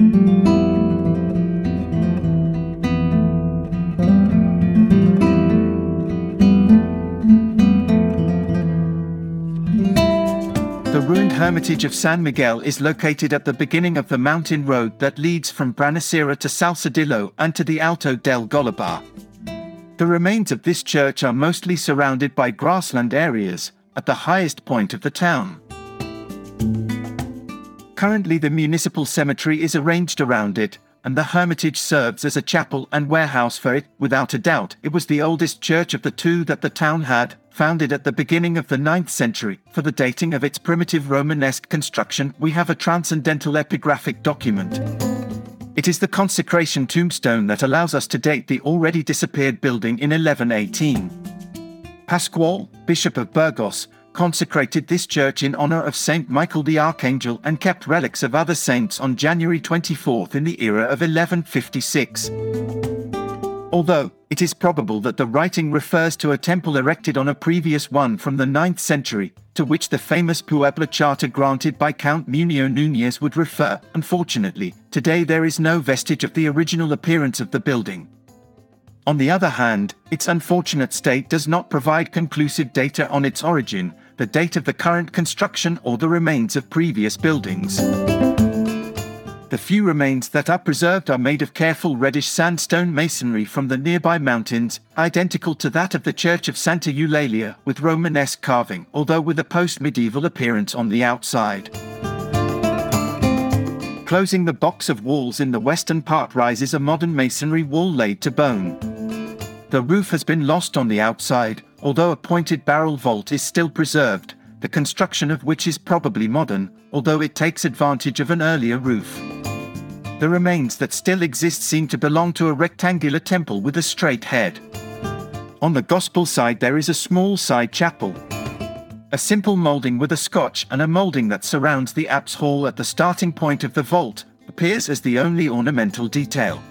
The ruined hermitage of San Miguel is located at the beginning of the mountain road that leads from Brañosera to Salcedillo and to the Alto del Golobar. The remains of this church are mostly surrounded by grassland areas, at the highest point of the town. Currently, the municipal cemetery is arranged around it, and the hermitage serves as a chapel and warehouse for it. Without a doubt, it was the oldest church of the two that the town had, founded at the beginning of the 9th century. For the dating of its primitive Romanesque construction, we have a transcendental epigraphic document. It is the consecration tombstone that allows us to date the already disappeared building in 1118. Pascual, Bishop of Burgos, consecrated this church in honor of Saint Michael the Archangel and kept relics of other saints on January 24th in the era of 1156. Although, it is probable that the writing refers to a temple erected on a previous one from the 9th century, to which the famous Puebla charter granted by Count Munio Núñez would refer. Unfortunately, today there is no vestige of the original appearance of the building. On the other hand, its unfortunate state does not provide conclusive data on its origin, the date of the current construction, or the remains of previous buildings. The few remains that are preserved are made of careful reddish sandstone masonry from the nearby mountains, identical to that of the Church of Santa Eulalia, with Romanesque carving, although with a post medieval appearance on the outside. Closing the box of walls in the western part rises a modern masonry wall laid to bone. The roof has been lost on the outside, although a pointed barrel vault is still preserved, the construction of which is probably modern, although it takes advantage of an earlier roof. The remains that still exist seem to belong to a rectangular temple with a straight head. On the gospel side, there is a small side chapel. A simple molding with a scotch and a molding that surrounds the apse hall at the starting point of the vault appears as the only ornamental detail.